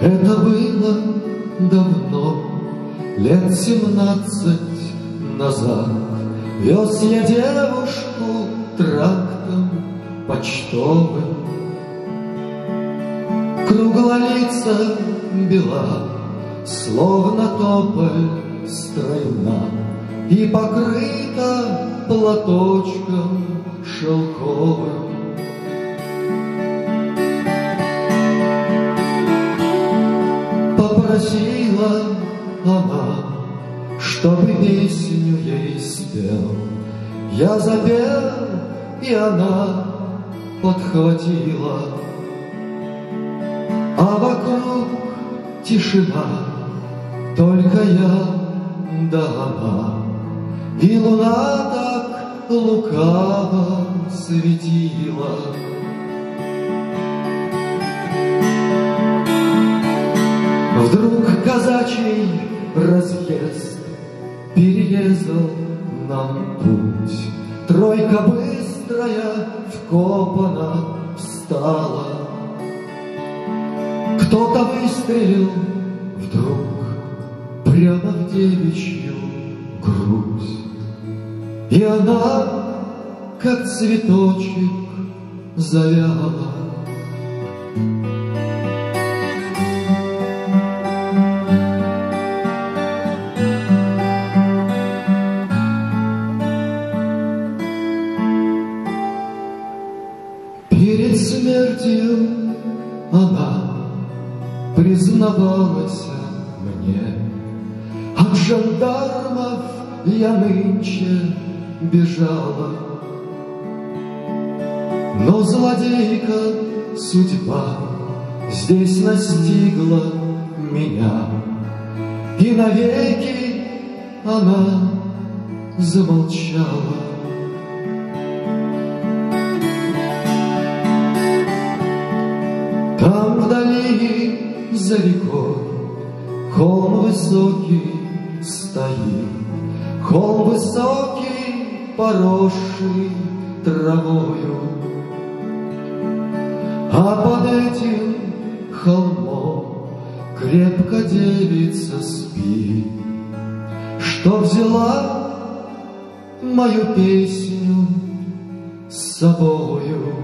Это было давно, лет семнадцать назад. Вез я девушку трактом почтовым. Круглолица бела, словно тополь стройна, И покрыта платочком шелковым. Попросила она, чтобы песню ей спел. Я запел, и она подхватила, А вокруг тишина, только я да она. И луна так лукаво светила. Вдруг казачий разъезд Перерезал нам путь. Тройка быстрая вкопана встала. Кто-то выстрелил вдруг Прямо в девичью грудь. И она, как цветочек, завяла. Признавалась мне. От жандармов я нынче бежала. Но злодейка судьба здесь настигла меня, И навеки она замолчала. Там за рекой холм высокий стоит, Холм высокий, поросший травою. А под этим холмом крепко девица спит, Что взяла мою песню с собою.